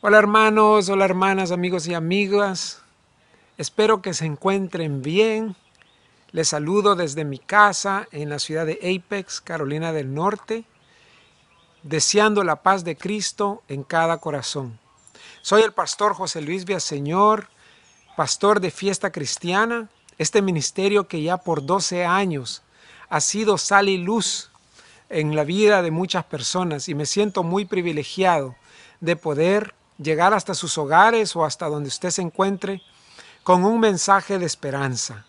Hola hermanos, hola hermanas, amigos y amigas. Espero que se encuentren bien. Les saludo desde mi casa en la ciudad de Apex, Carolina del Norte, deseando la paz de Cristo en cada corazón. Soy el pastor José Luis Villaseñor, pastor de Fiesta Cristiana, este ministerio que ya por 12 años ha sido sal y luz en la vida de muchas personas y me siento muy privilegiado de poder llegar hasta sus hogares o hasta donde usted se encuentre con un mensaje de esperanza.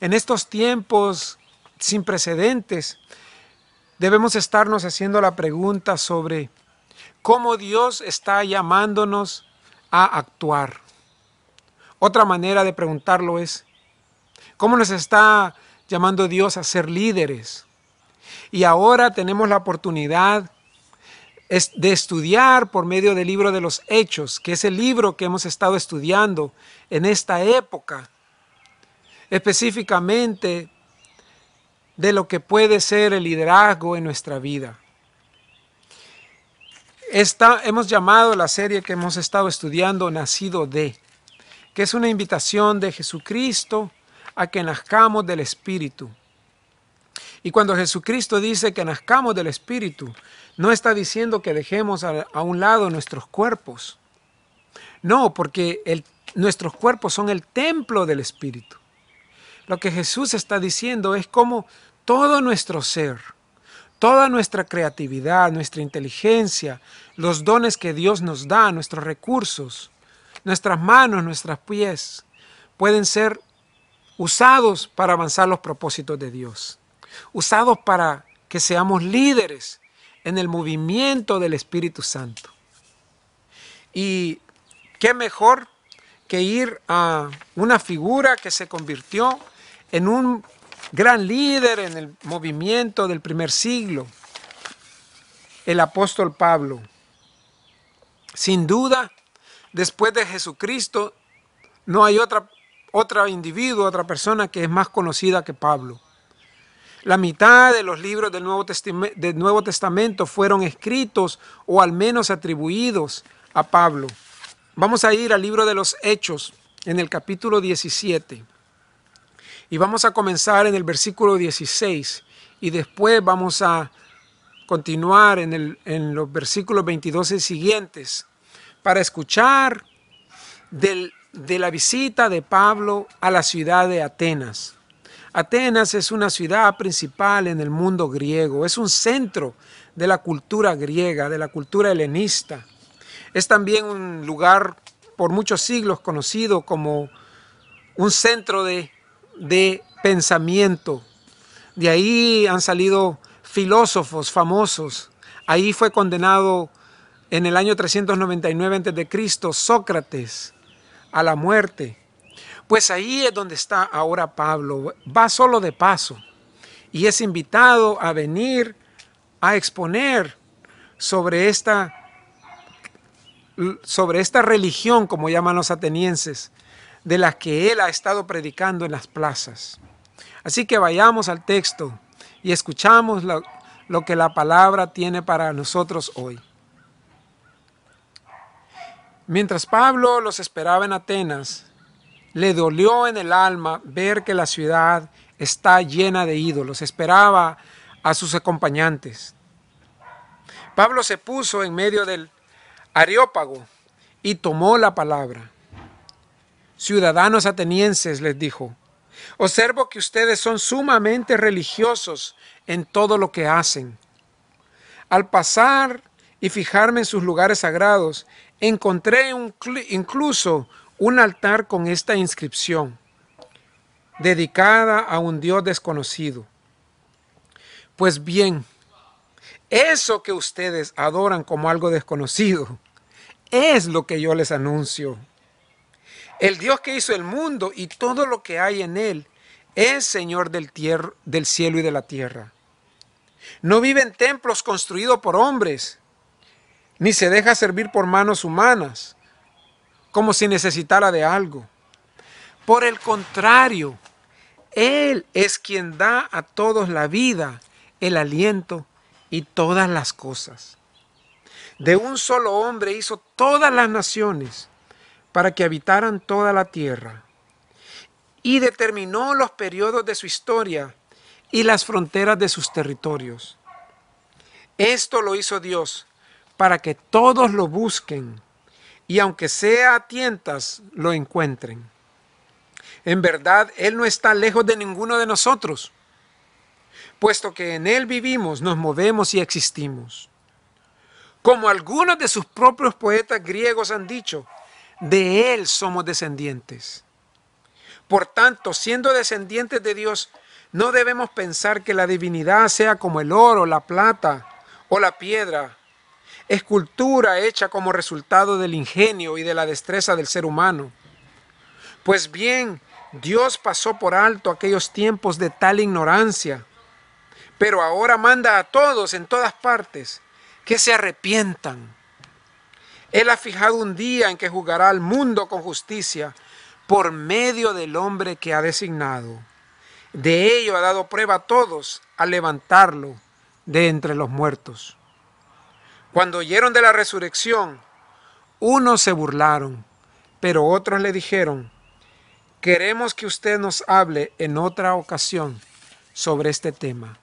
En estos tiempos sin precedentes, debemos estarnos haciendo la pregunta sobre cómo Dios está llamándonos a actuar. Otra manera de preguntarlo es, ¿cómo nos está llamando Dios a ser líderes? Y ahora tenemos la oportunidad de estudiar por medio del libro de los Hechos, que es el libro que hemos estado estudiando en esta época, específicamente de lo que puede ser el liderazgo en nuestra vida. Esta, hemos llamado la serie que hemos estado estudiando Nacido de, que es una invitación de Jesucristo a que nazcamos del Espíritu. Y cuando Jesucristo dice que nazcamos del Espíritu, no está diciendo que dejemos a, un lado nuestros cuerpos. No, porque nuestros cuerpos son el templo del Espíritu. Lo que Jesús está diciendo es como todo nuestro ser, toda nuestra creatividad, nuestra inteligencia, los dones que Dios nos da, nuestros recursos, nuestras manos, nuestros pies, pueden ser usados para avanzar los propósitos de Dios usados para que seamos líderes en el movimiento del Espíritu Santo. Y qué mejor que ir a una figura que se convirtió en un gran líder en el movimiento del primer siglo, el apóstol Pablo. Sin duda, después de Jesucristo, no hay otra, otro individuo, otra persona que es más conocida que Pablo. La mitad de los libros del Nuevo, del Nuevo Testamento fueron escritos o al menos atribuidos a Pablo. Vamos a ir al libro de los Hechos en el capítulo 17 y vamos a comenzar en el versículo 16 y después vamos a continuar en, el, en los versículos 22 y siguientes para escuchar del, de la visita de Pablo a la ciudad de Atenas. Atenas es una ciudad principal en el mundo griego, es un centro de la cultura griega, de la cultura helenista. Es también un lugar por muchos siglos conocido como un centro de, de pensamiento. De ahí han salido filósofos famosos. Ahí fue condenado en el año 399 a.C. Sócrates a la muerte. Pues ahí es donde está ahora Pablo. Va solo de paso y es invitado a venir a exponer sobre esta, sobre esta religión, como llaman los atenienses, de la que él ha estado predicando en las plazas. Así que vayamos al texto y escuchamos lo, lo que la palabra tiene para nosotros hoy. Mientras Pablo los esperaba en Atenas, le dolió en el alma ver que la ciudad está llena de ídolos. Esperaba a sus acompañantes. Pablo se puso en medio del areópago y tomó la palabra. Ciudadanos atenienses, les dijo, observo que ustedes son sumamente religiosos en todo lo que hacen. Al pasar y fijarme en sus lugares sagrados, encontré incluso un altar con esta inscripción, dedicada a un Dios desconocido. Pues bien, eso que ustedes adoran como algo desconocido, es lo que yo les anuncio. El Dios que hizo el mundo y todo lo que hay en él es Señor del, del cielo y de la tierra. No vive en templos construidos por hombres, ni se deja servir por manos humanas como si necesitara de algo. Por el contrario, Él es quien da a todos la vida, el aliento y todas las cosas. de un solo hombre hizo todas las naciones para que habitaran toda la tierra y determinó los periodos de su historia y las fronteras de sus territorios. Esto lo hizo Dios para que todos lo busquen y aunque sea a tientas, lo encuentren. En verdad, Él no está lejos de ninguno de nosotros, puesto que en Él vivimos, nos movemos y existimos. Como algunos de sus propios poetas griegos han dicho, de Él somos descendientes. Por tanto, siendo descendientes de Dios, no debemos pensar que la divinidad sea como el oro, la plata o la piedra, escultura hecha como resultado del ingenio y de la destreza del ser humano. Pues bien, Dios pasó por alto aquellos tiempos de tal ignorancia, pero ahora manda a todos en todas partes que se arrepientan. Él ha fijado un día en que juzgará al mundo con justicia por medio del hombre que ha designado. De ello ha dado prueba a todos al levantarlo de entre los muertos. Cuando oyeron de la resurrección, unos se burlaron, pero otros le dijeron, queremos que usted nos hable en otra ocasión sobre este tema.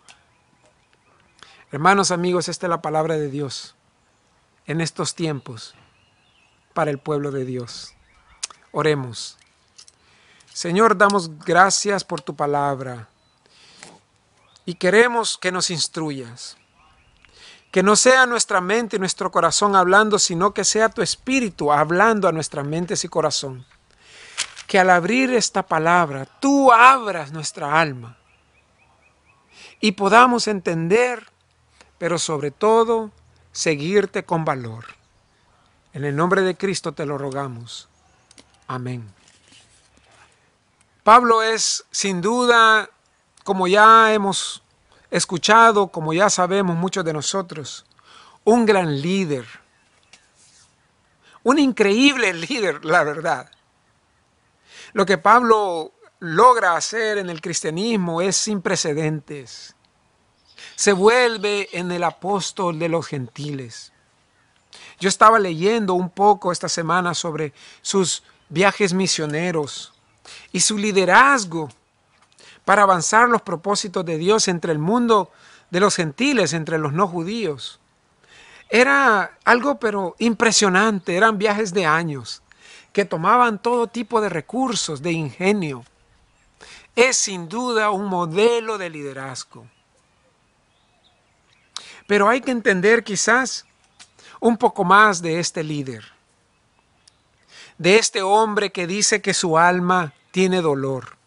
Hermanos, amigos, esta es la palabra de Dios en estos tiempos para el pueblo de Dios. Oremos. Señor, damos gracias por tu palabra y queremos que nos instruyas. Que no sea nuestra mente y nuestro corazón hablando, sino que sea tu espíritu hablando a nuestras mentes y corazón. Que al abrir esta palabra, tú abras nuestra alma y podamos entender, pero sobre todo, seguirte con valor. En el nombre de Cristo te lo rogamos. Amén. Pablo es sin duda, como ya hemos escuchado, como ya sabemos muchos de nosotros, un gran líder, un increíble líder, la verdad. Lo que Pablo logra hacer en el cristianismo es sin precedentes. Se vuelve en el apóstol de los gentiles. Yo estaba leyendo un poco esta semana sobre sus viajes misioneros y su liderazgo para avanzar los propósitos de Dios entre el mundo de los gentiles, entre los no judíos. Era algo pero impresionante, eran viajes de años que tomaban todo tipo de recursos, de ingenio. Es sin duda un modelo de liderazgo. Pero hay que entender quizás un poco más de este líder, de este hombre que dice que su alma tiene dolor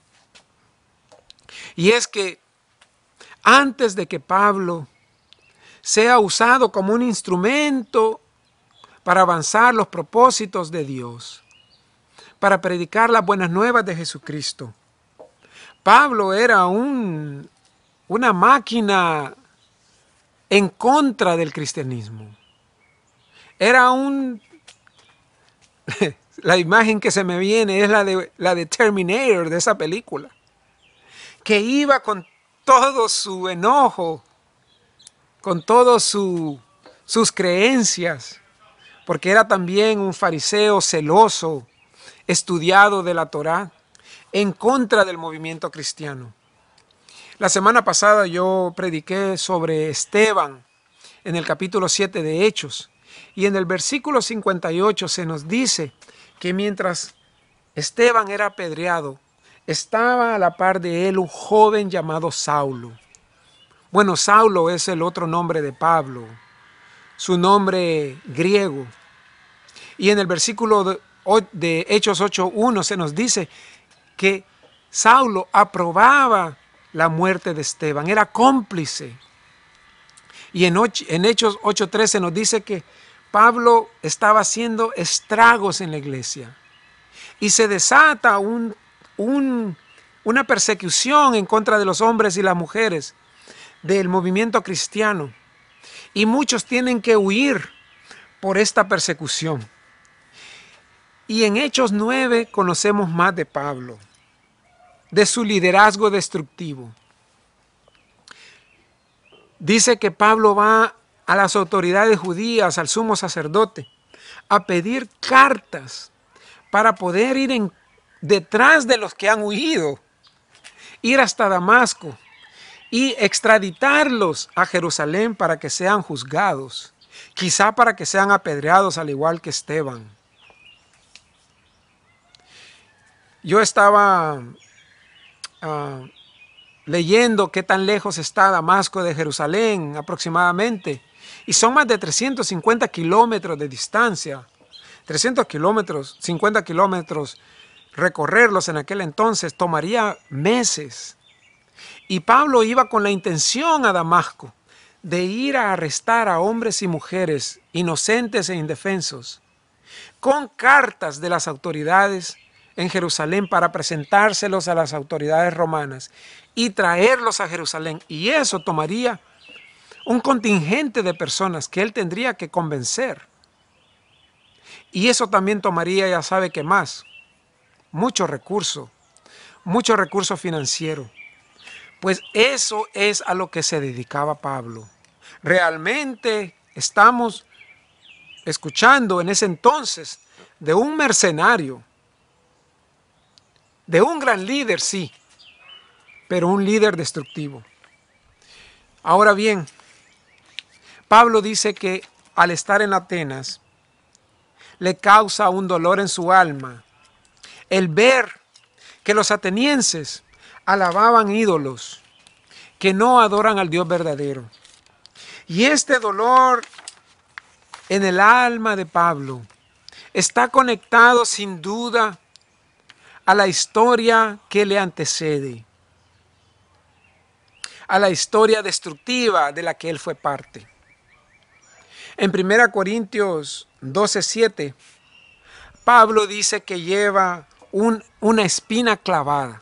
y es que antes de que Pablo sea usado como un instrumento para avanzar los propósitos de Dios, para predicar las buenas nuevas de Jesucristo, Pablo era un, una máquina en contra del cristianismo. Era un... la imagen que se me viene es la de, la de Terminator de esa película que iba con todo su enojo, con todas su, sus creencias, porque era también un fariseo celoso, estudiado de la Torá, en contra del movimiento cristiano. La semana pasada yo prediqué sobre Esteban en el capítulo 7 de Hechos y en el versículo 58 se nos dice que mientras Esteban era apedreado, estaba a la par de él un joven llamado Saulo. Bueno, Saulo es el otro nombre de Pablo, su nombre griego. Y en el versículo de, Hechos 8.1 se nos dice que Saulo aprobaba la muerte de Esteban, era cómplice. Y en, en Hechos 8.3 se nos dice que Pablo estaba haciendo estragos en la iglesia. Y se desata un una persecución en contra de los hombres y las mujeres del movimiento cristiano. Y muchos tienen que huir por esta persecución. Y en Hechos 9 conocemos más de Pablo, de su liderazgo destructivo. Dice que Pablo va a las autoridades judías, al sumo sacerdote, a pedir cartas para poder ir en, detrás de los que han huido, ir hasta Damasco y extraditarlos a Jerusalén para que sean juzgados, quizá para que sean apedreados al igual que Esteban. Yo estaba ah, leyendo qué tan lejos está Damasco de Jerusalén aproximadamente, y son más de 350 kilómetros de distancia. 300 kilómetros, 50 kilómetros, recorrerlos en aquel entonces tomaría meses. Y Pablo iba con la intención a Damasco de ir a arrestar a hombres y mujeres inocentes e indefensos, con cartas de las autoridades en Jerusalén para presentárselos a las autoridades romanas y traerlos a Jerusalén. Y eso tomaría un contingente de personas que él tendría que convencer. Y eso también tomaría, ya sabe que más, mucho recurso, mucho recurso financiero. Pues eso es a lo que se dedicaba Pablo. Realmente estamos escuchando en ese entonces de un mercenario, de un gran líder, sí, pero un líder destructivo. Ahora bien, Pablo dice que al estar en Atenas le causa un dolor en su alma el ver que los atenienses alababan ídolos que no adoran al Dios verdadero. Y este dolor en el alma de Pablo está conectado sin duda a la historia que le antecede, a la historia destructiva de la que él fue parte. En 1 Corintios 12:7, Pablo dice que lleva una espina clavada.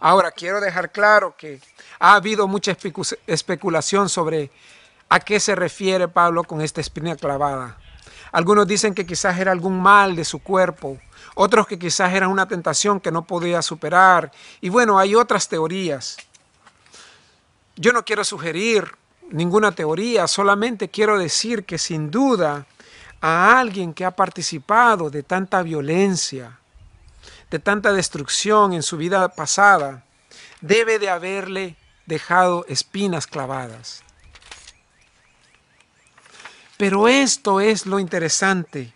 Ahora, quiero dejar claro que ha habido mucha especulación sobre a qué se refiere Pablo con esta espina clavada. Algunos dicen que quizás era algún mal de su cuerpo, otros que quizás era una tentación que no podía superar. Y bueno, hay otras teorías. Yo no quiero sugerir ninguna teoría, solamente quiero decir que sin duda a alguien que ha participado de tanta violencia, de tanta destrucción en su vida pasada, debe de haberle dejado espinas clavadas. Pero esto es lo interesante.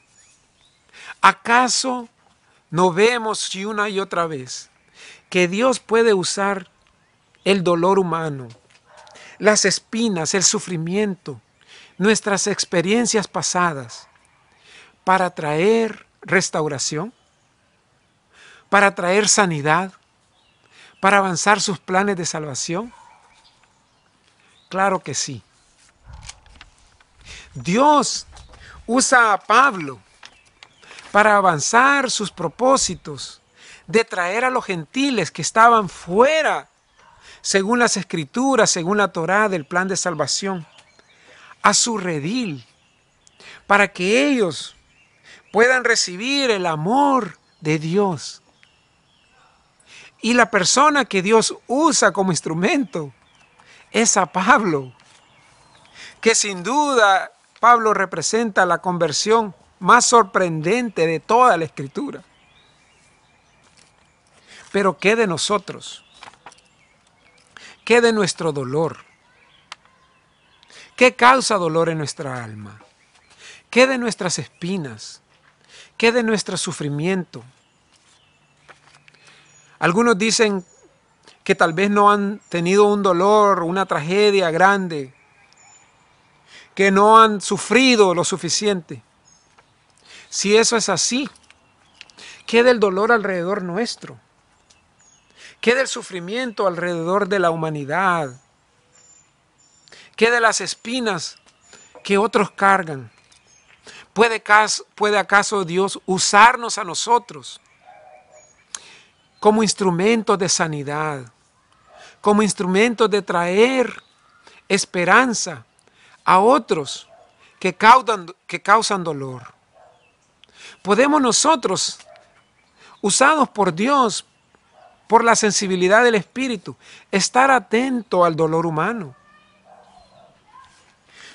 ¿Acaso no vemos una y otra vez que Dios puede usar el dolor humano, las espinas, el sufrimiento, nuestras experiencias pasadas para traer restauración, para traer sanidad, para avanzar sus planes de salvación? Claro que sí. Dios usa a Pablo para avanzar sus propósitos de traer a los gentiles que estaban fuera según las escrituras, según la Torá del plan de salvación, a su redil, para que ellos puedan recibir el amor de Dios. Y la persona que Dios usa como instrumento es a Pablo, que sin duda Pablo representa la conversión más sorprendente de toda la escritura. Pero ¿qué de nosotros? ¿Qué de nuestro dolor? ¿Qué causa dolor en nuestra alma? ¿Qué de nuestras espinas? ¿Qué de nuestro sufrimiento? Algunos dicen que tal vez no han tenido un dolor, una tragedia grande, que no han sufrido lo suficiente. Si eso es así, ¿qué del dolor alrededor nuestro? ¿Qué del sufrimiento alrededor de la humanidad? ¿Qué de las espinas que otros cargan? ¿Puede, ¿Puede acaso Dios usarnos a nosotros como instrumentos de sanidad, como instrumentos de traer esperanza a otros que causan, dolor? ¿Podemos nosotros, usados por Dios, por la sensibilidad del espíritu, estar atento al dolor humano.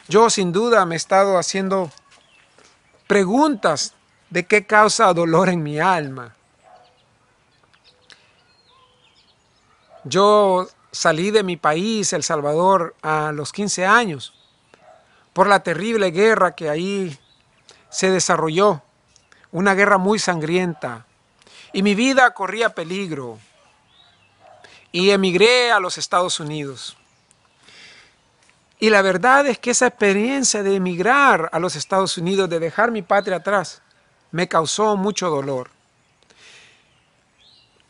Yo sin duda me he estado haciendo preguntas de qué causa dolor en mi alma. Yo salí de mi país, El Salvador, a los 15 años por la terrible guerra que ahí se desarrolló, una guerra muy sangrienta, y mi vida corría peligro, y emigré a los Estados Unidos. Y la verdad es que esa experiencia de emigrar a los Estados Unidos, de dejar mi patria atrás, me causó mucho dolor.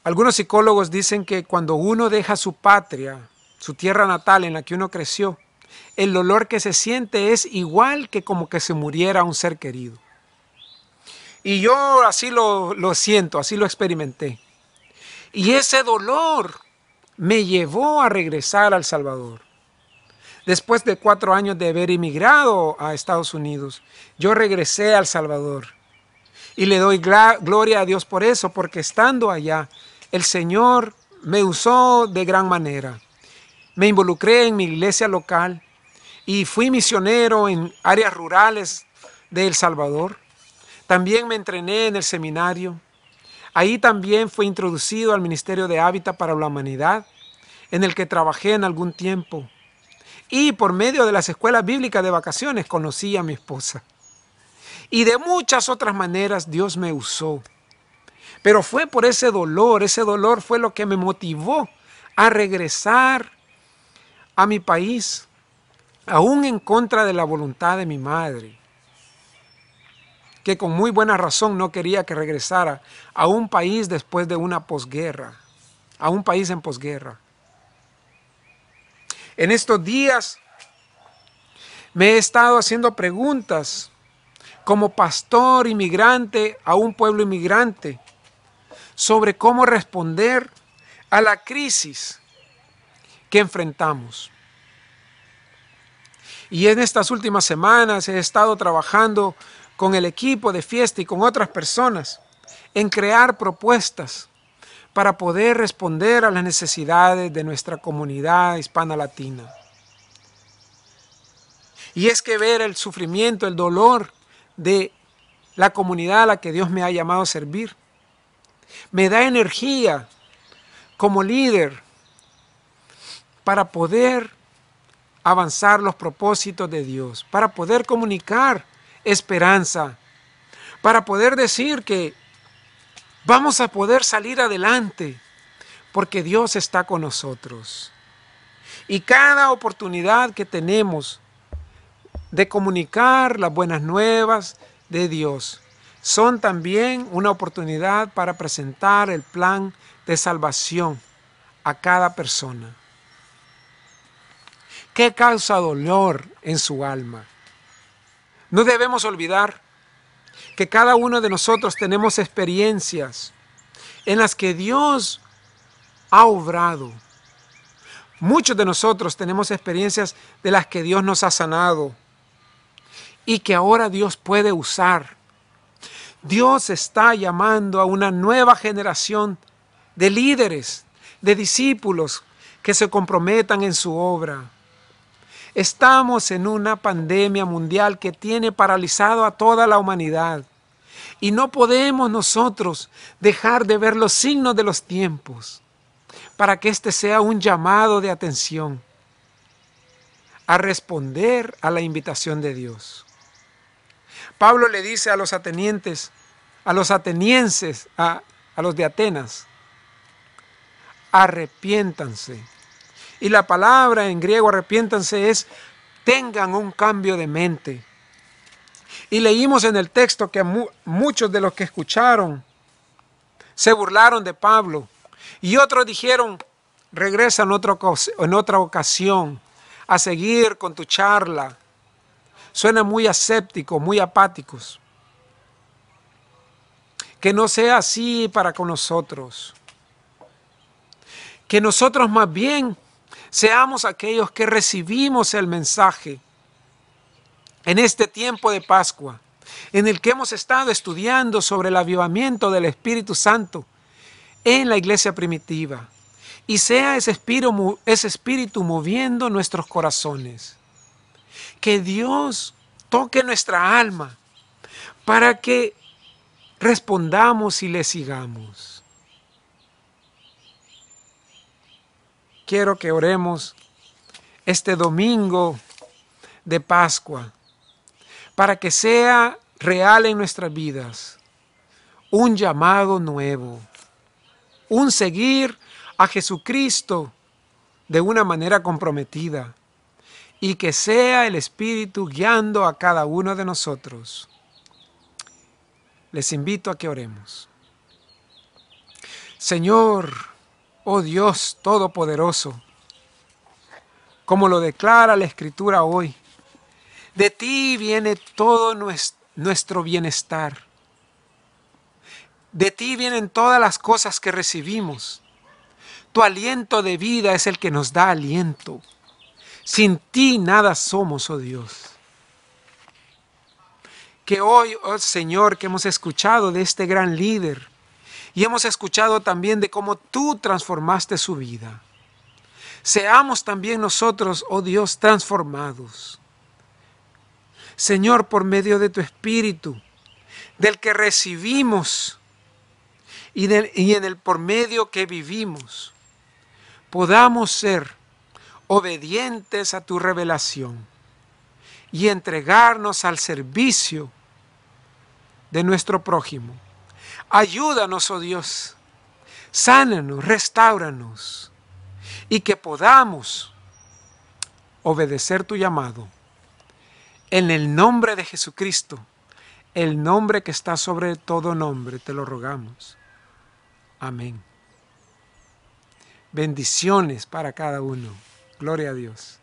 Algunos psicólogos dicen que cuando uno deja su patria, su tierra natal en la que uno creció, el dolor que se siente es igual que como que se muriera un ser querido. Y yo así lo, lo siento, así lo experimenté. Y ese dolor me llevó a regresar al Salvador después de cuatro años de haber emigrado a Estados Unidos, yo regresé al Salvador. Y le doy gloria a Dios por eso, porque estando allá, el Señor me usó de gran manera. Me involucré en mi iglesia local y fui misionero en áreas rurales de El Salvador. También me entrené en el seminario. Ahí también fui introducido al Ministerio de Hábitat para la Humanidad, en el que trabajé en algún tiempo. Y por medio de las escuelas bíblicas de vacaciones conocí a mi esposa. Y de muchas otras maneras Dios me usó. Pero fue por ese dolor, ese dolor fue lo que me motivó a regresar a mi país, aún en contra de la voluntad de mi madre, que con muy buena razón no quería que regresara a un país después de una posguerra, a un país en posguerra. En estos días me he estado haciendo preguntas como pastor inmigrante a un pueblo inmigrante sobre cómo responder a la crisis que enfrentamos. Y en estas últimas semanas he estado trabajando con el equipo de fiesta y con otras personas en crear propuestas para poder responder a las necesidades de nuestra comunidad hispana latina. Y es que ver el sufrimiento, el dolor de la comunidad a la que Dios me ha llamado a servir, me da energía como líder para poder avanzar los propósitos de Dios, para poder comunicar esperanza, para poder decir que Vamos a poder salir adelante porque Dios está con nosotros. Y cada oportunidad que tenemos de comunicar las buenas nuevas de Dios son también una oportunidad para presentar el plan de salvación a cada persona. ¿Qué causa dolor en su alma? No debemos olvidar que cada uno de nosotros tenemos experiencias en las que Dios ha obrado. Muchos de nosotros tenemos experiencias de las que Dios nos ha sanado y que ahora Dios puede usar. Dios está llamando a una nueva generación de líderes, de discípulos que se comprometan en su obra. Estamos en una pandemia mundial que tiene paralizado a toda la humanidad. Y no podemos nosotros dejar de ver los signos de los tiempos para que este sea un llamado de atención a responder a la invitación de Dios. Pablo le dice a los atenientes, a los atenienses, a, los de Atenas, arrepiéntanse y la palabra en griego arrepiéntanse es tengan un cambio de mente. Y leímos en el texto que muchos de los que escucharon se burlaron de Pablo. Y otros dijeron, regresa en otra ocasión a seguir con tu charla. Suena muy aséptico, muy apáticos. Que no sea así para con nosotros. Que nosotros más bien seamos aquellos que recibimos el mensaje en este tiempo de Pascua, en el que hemos estado estudiando sobre el avivamiento del Espíritu Santo en la iglesia primitiva. Y sea ese espíritu, ese espíritu moviendo nuestros corazones. Que Dios toque nuestra alma para que respondamos y le sigamos. Quiero que oremos este domingo de Pascua para que sea real en nuestras vidas un llamado nuevo, un seguir a Jesucristo de una manera comprometida y que sea el Espíritu guiando a cada uno de nosotros. Les invito a que oremos. Señor, oh Dios Todopoderoso, como lo declara la Escritura hoy, de ti viene todo nuestro bienestar. De ti vienen todas las cosas que recibimos. Tu aliento de vida es el que nos da aliento. Sin ti nada somos, oh Dios. Que hoy, oh Señor, que hemos escuchado de este gran líder y hemos escuchado también de cómo tú transformaste su vida. Seamos también nosotros, oh Dios, transformados. Señor, por medio de tu Espíritu, del que recibimos y, en el por medio que vivimos podamos ser obedientes a tu revelación y entregarnos al servicio de nuestro prójimo. Ayúdanos, oh Dios, sánanos, restauranos y que podamos obedecer tu llamado. En el nombre de Jesucristo, el nombre que está sobre todo nombre, te lo rogamos. Amén. Bendiciones para cada uno. Gloria a Dios.